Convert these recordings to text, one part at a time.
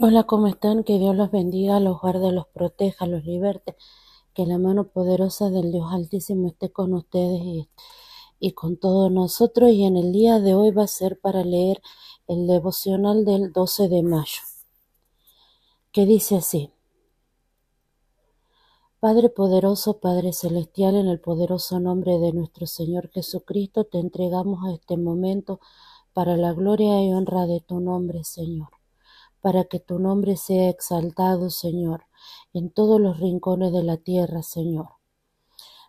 Hola, ¿cómo están? Que Dios los bendiga, los guarde, los proteja, los liberte. Que la mano poderosa del Dios Altísimo esté con ustedes y, con todos nosotros. Y en el día de hoy va a ser para leer el devocional del 12 de mayo, que dice así. Padre poderoso, Padre celestial, en el poderoso nombre de nuestro Señor Jesucristo, te entregamos a este momento para la gloria y honra de tu nombre, Señor para que tu nombre sea exaltado, Señor, en todos los rincones de la tierra, Señor.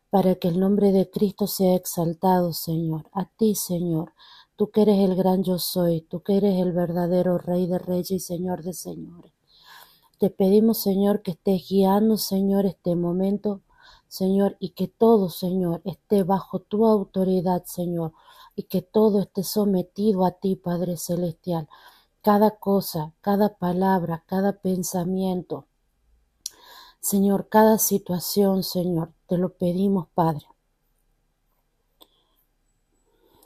Para que el nombre de Cristo sea exaltado, Señor. A ti, Señor, tú que eres el gran yo soy, tú que eres el verdadero Rey de Reyes y Señor de Señores. Te pedimos, Señor, que estés guiando, Señor, este momento, Señor, y que todo, Señor, esté bajo tu autoridad, Señor, y que todo esté sometido a ti, Padre Celestial cada cosa, cada palabra, cada pensamiento. Señor, cada situación, Señor, te lo pedimos, Padre.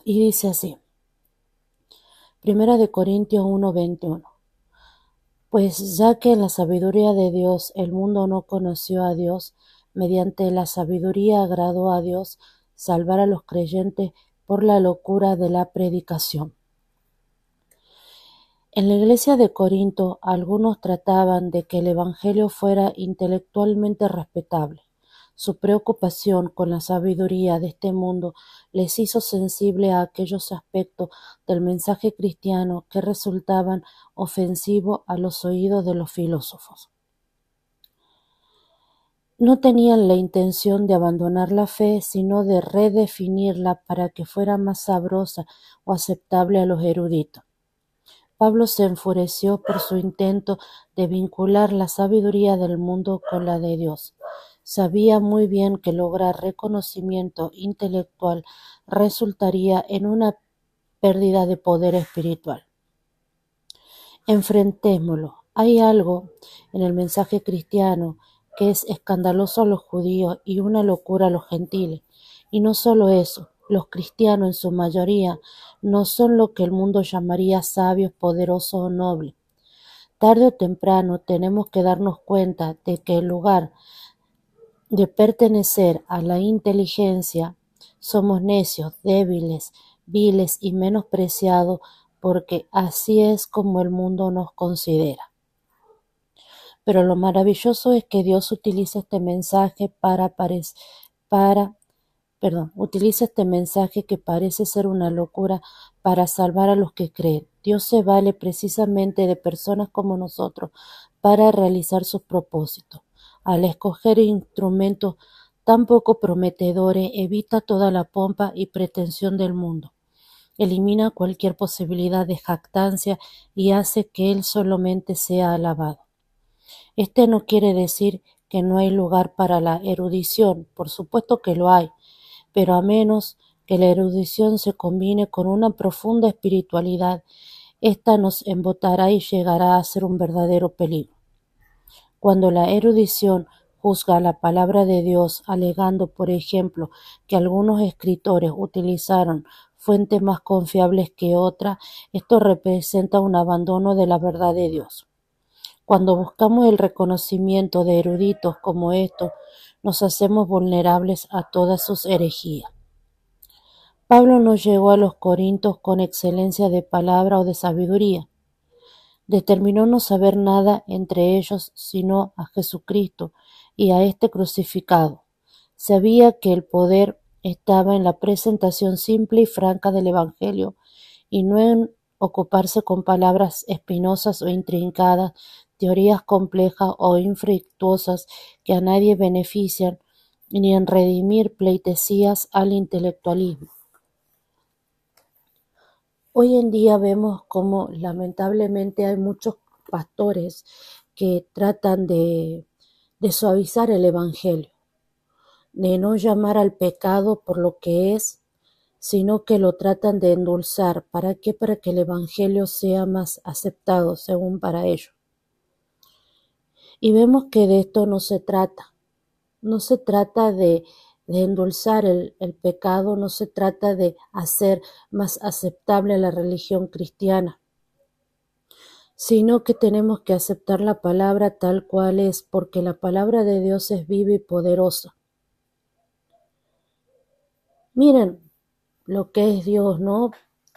Y dice así, Primera de Corintios 1:21. Pues ya que en la sabiduría de Dios el mundo no conoció a Dios, mediante la sabiduría agradó a Dios salvar a los creyentes por la locura de la predicación. En la iglesia de Corinto algunos trataban de que el Evangelio fuera intelectualmente respetable. Su preocupación con la sabiduría de este mundo les hizo sensible a aquellos aspectos del mensaje cristiano que resultaban ofensivos a los oídos de los filósofos. No tenían la intención de abandonar la fe, sino de redefinirla para que fuera más sabrosa o aceptable a los eruditos. Pablo se enfureció por su intento de vincular la sabiduría del mundo con la de Dios. Sabía muy bien que lograr reconocimiento intelectual resultaría en una pérdida de poder espiritual. Enfrentémoslo. Hay algo en el mensaje cristiano que es escandaloso a los judíos y una locura a los gentiles. Y no solo eso, los cristianos en su mayoría no son lo que el mundo llamaría sabios, poderosos o nobles. Tarde o temprano tenemos que darnos cuenta de que en lugar de pertenecer a la inteligencia, somos necios, débiles, viles y menospreciados porque así es como el mundo nos considera. Pero lo maravilloso es que Dios utiliza este mensaje para, para perdón, utiliza este mensaje que parece ser una locura para salvar a los que creen. Dios se vale precisamente de personas como nosotros para realizar sus propósitos. Al escoger instrumentos tan poco prometedores, evita toda la pompa y pretensión del mundo. Elimina cualquier posibilidad de jactancia y hace que Él solamente sea alabado. Este no quiere decir que no hay lugar para la erudición, por supuesto que lo hay, pero a menos que la erudición se combine con una profunda espiritualidad, ésta nos embotará y llegará a ser un verdadero peligro. Cuando la erudición juzga la palabra de Dios, alegando, por ejemplo, que algunos escritores utilizaron fuentes más confiables que otras, esto representa un abandono de la verdad de Dios. Cuando buscamos el reconocimiento de eruditos como estos, nos hacemos vulnerables a todas sus herejías. Pablo no llegó a los Corintios con excelencia de palabra o de sabiduría. Determinó no saber nada entre ellos sino a Jesucristo y a este crucificado. Sabía que el poder estaba en la presentación simple y franca del Evangelio y no en ocuparse con palabras espinosas o intrincadas teorías complejas o infructuosas que a nadie benefician, ni en redimir pleitesías al intelectualismo. Hoy en día vemos como lamentablemente hay muchos pastores que tratan de, de suavizar el Evangelio, de no llamar al pecado por lo que es, sino que lo tratan de endulzar. ¿Para qué? Para que el Evangelio sea más aceptado según para ellos. Y vemos que de esto no se trata. No se trata de, endulzar el, pecado, no se trata de hacer más aceptable la religión cristiana. sino que tenemos que aceptar la palabra tal cual es, porque la palabra de Dios es viva y poderosa. Miren lo que es Dios, ¿no?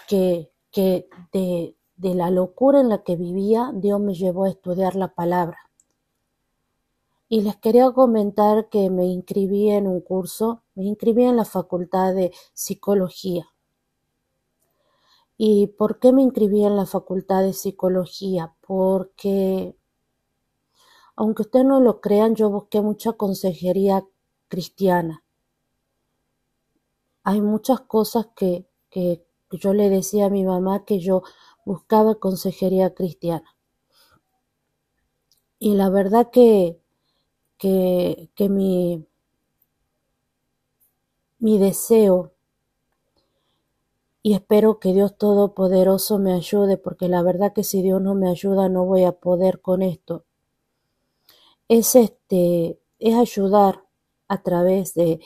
Que, que de, de la locura en la que vivía, Dios me llevó a estudiar la palabra. Y les quería comentar que me inscribí en un curso, me inscribí en la Facultad de Psicología. ¿Y por qué me inscribí en la Facultad de Psicología? Porque, aunque ustedes no lo crean, yo busqué mucha consejería cristiana. Hay muchas cosas que, que yo le decía a mi mamá que yo buscaba consejería cristiana. Y la verdad que que, que mi, mi deseo y espero que Dios Todopoderoso me ayude, porque la verdad que si Dios no me ayuda no voy a poder con esto. Es este, es ayudar a través de,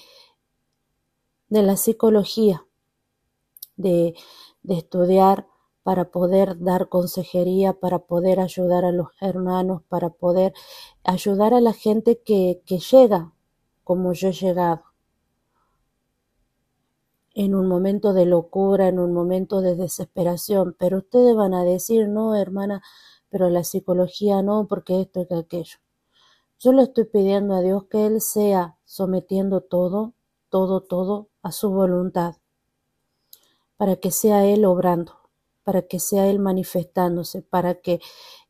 de la psicología, de, de estudiar para poder dar consejería, para poder ayudar a los hermanos, para poder ayudar a la gente que, que llega como yo he llegado. En un momento de locura, en un momento de desesperación, pero ustedes van a decir, no, hermana, pero la psicología no, porque esto y aquello. Yo le estoy pidiendo a Dios que Él sea sometiendo todo, todo, todo a su voluntad, para que sea Él obrando para que sea Él manifestándose, para que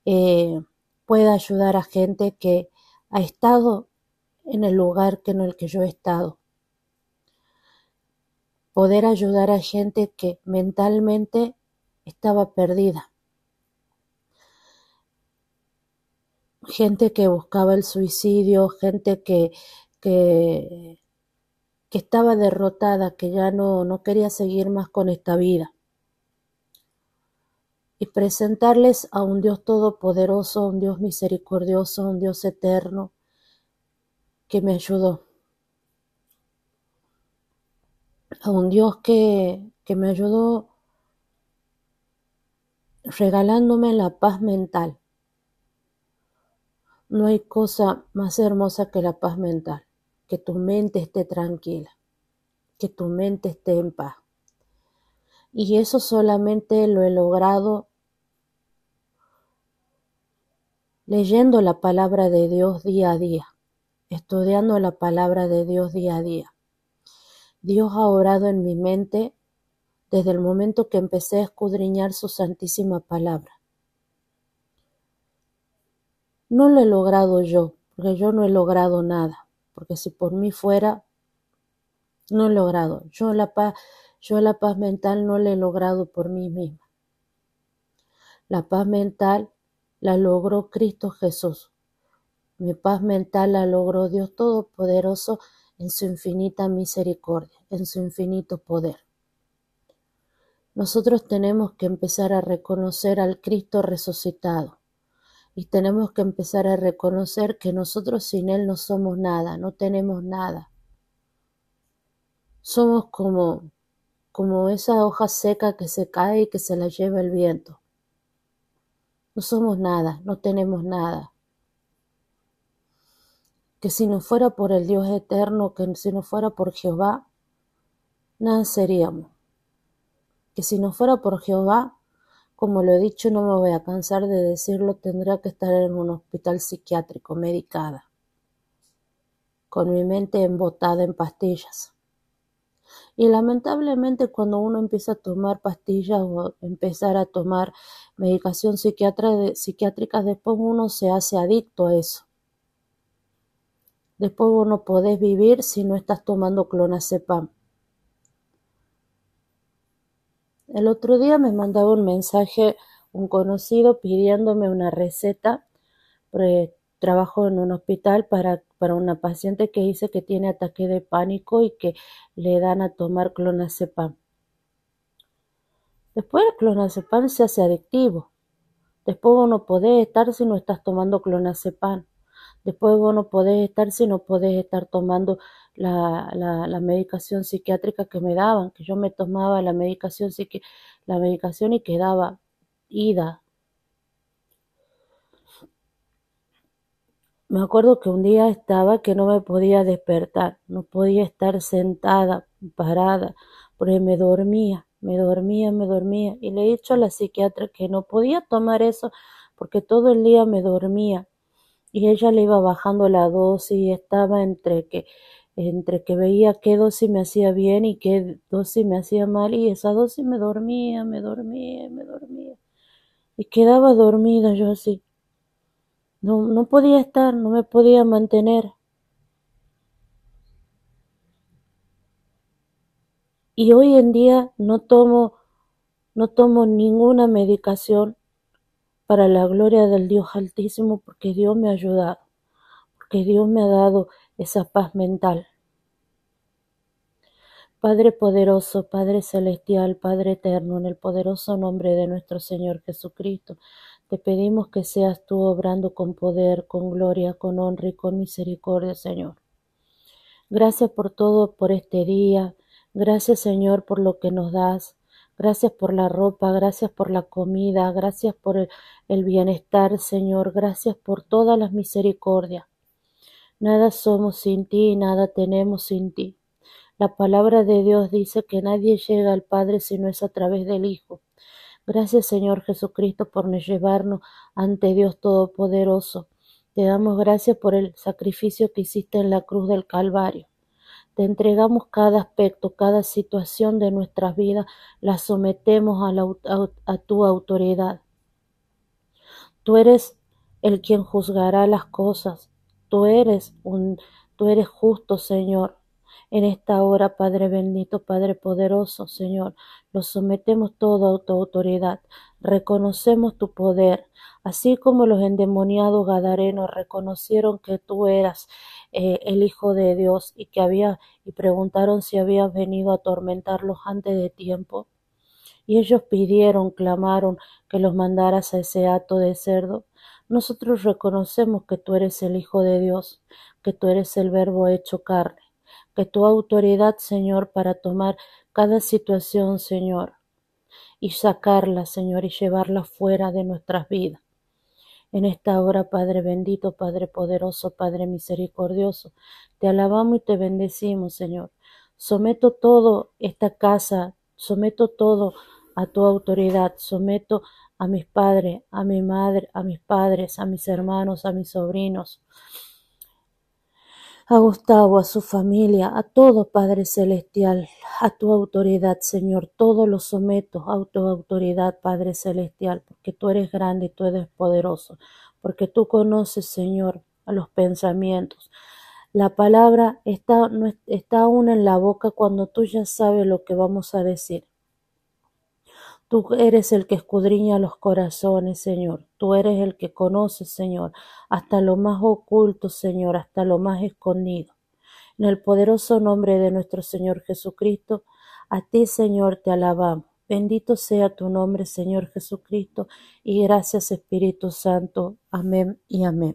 eh, pueda ayudar a gente que ha estado en el lugar que en el que yo he estado. Poder ayudar a gente que mentalmente estaba perdida. Gente que buscaba el suicidio, gente que, que, que estaba derrotada, que ya no, no quería seguir más con esta vida. Y presentarles a un Dios todopoderoso, un Dios misericordioso, un Dios eterno que me ayudó, a un Dios que, que me ayudó regalándome la paz mental. No hay cosa más hermosa que la paz mental, que tu mente esté tranquila, que tu mente esté en paz. Y eso solamente lo he logrado leyendo la palabra de Dios día a día, estudiando la palabra de Dios día a día. Dios ha obrado en mi mente desde el momento que empecé a escudriñar su santísima palabra. No lo he logrado yo, porque yo no he logrado nada, porque si por mí fuera, no he logrado. Yo la paz, yo la paz mental no la he logrado por mí misma. La paz mental la logró Cristo Jesús. Mi paz mental la logró Dios Todopoderoso en su infinita misericordia, en su infinito poder. Nosotros tenemos que empezar a reconocer al Cristo resucitado y tenemos que empezar a reconocer que nosotros sin Él no somos nada, no tenemos nada. Somos como, como esa hoja seca que se cae y que se la lleva el viento. No somos nada, no tenemos nada. Que si no fuera por el Dios eterno, que si no fuera por Jehová, nada seríamos. Que si no fuera por Jehová, como lo he dicho, no me voy a cansar de decirlo, tendría que estar en un hospital psiquiátrico, medicada, con mi mente embotada en pastillas. Y lamentablemente cuando uno empieza a tomar pastillas o empezar a tomar medicación psiquiátrica, después uno se hace adicto a eso. Después vos no podés vivir si no estás tomando clonazepam. El otro día me mandaba un mensaje un conocido pidiéndome una receta trabajo en un hospital para, para una paciente que dice que tiene ataque de pánico y que le dan a tomar clonazepam. Después el clonazepam se hace adictivo. Después vos no podés estar si no estás tomando clonazepam. Después vos no podés estar si no podés estar tomando la, la, la, medicación psiquiátrica que me daban, que yo me tomaba la medicación, psiqui la medicación y quedaba ida. Me acuerdo que un día estaba que no me podía despertar, no podía estar sentada, parada, porque me dormía, me dormía, me dormía. Y le he dicho a la psiquiatra que no podía tomar eso porque todo el día me dormía y ella le iba bajando la dosis y estaba entre que, entre que veía qué dosis me hacía bien y qué dosis me hacía mal. Y esa dosis me dormía, me dormía, me dormía. Y quedaba dormida yo así. No, no podía estar, no me podía mantener. Y hoy en día no tomo, no tomo ninguna medicación para la gloria del Dios Altísimo porque Dios me ha ayudado, porque Dios me ha dado esa paz mental. Padre poderoso, Padre celestial, Padre eterno, en el poderoso nombre de nuestro Señor Jesucristo, te pedimos que seas tú obrando con poder, con gloria, con honra y con misericordia, Señor. Gracias por todo, por este día. Gracias, Señor, por lo que nos das. Gracias por la ropa, gracias por la comida, gracias por el, bienestar, Señor. Gracias por todas las misericordias. Nada somos sin ti, nada tenemos sin ti. La palabra de Dios dice que nadie llega al Padre si no es a través del Hijo. Gracias Señor Jesucristo por llevarnos ante Dios Todopoderoso. Te damos gracias por el sacrificio que hiciste en la cruz del Calvario. Te entregamos cada aspecto, cada situación de nuestras vidas, la sometemos a, tu autoridad. Tú eres el quien juzgará las cosas. Tú eres un, tú eres justo, Señor. En esta hora, Padre bendito, Padre poderoso, Señor, lo sometemos todo a tu autoridad. Reconocemos tu poder, así como los endemoniados gadarenos reconocieron que tú eras eh, el Hijo de Dios y que había y preguntaron si habías venido a atormentarlos antes de tiempo. Y ellos pidieron, clamaron que los mandaras a ese hato de cerdo. Nosotros reconocemos que tú eres el Hijo de Dios, que tú eres el Verbo hecho carne que tu autoridad, Señor, para tomar cada situación, Señor, y sacarla, Señor, y llevarla fuera de nuestras vidas. En esta hora, Padre bendito, Padre poderoso, Padre misericordioso, te alabamos y te bendecimos, Señor. Someto todo esta casa, someto todo a tu autoridad, someto a mis padres, a mi madre, a mis padres, a mis hermanos, a mis sobrinos, a Gustavo, a su familia, a todo Padre Celestial, a tu autoridad, Señor, todo lo someto a tu autoridad, Padre Celestial, porque tú eres grande y tú eres poderoso, porque tú conoces, Señor, a los pensamientos. La palabra está, está aún en la boca cuando tú ya sabes lo que vamos a decir. Tú eres el que escudriña los corazones, Señor. Tú eres el que conoce, Señor, hasta lo más oculto, Señor, hasta lo más escondido. En el poderoso nombre de nuestro Señor Jesucristo, a ti, Señor, te alabamos. Bendito sea tu nombre, Señor Jesucristo, y gracias, Espíritu Santo. Amén y amén.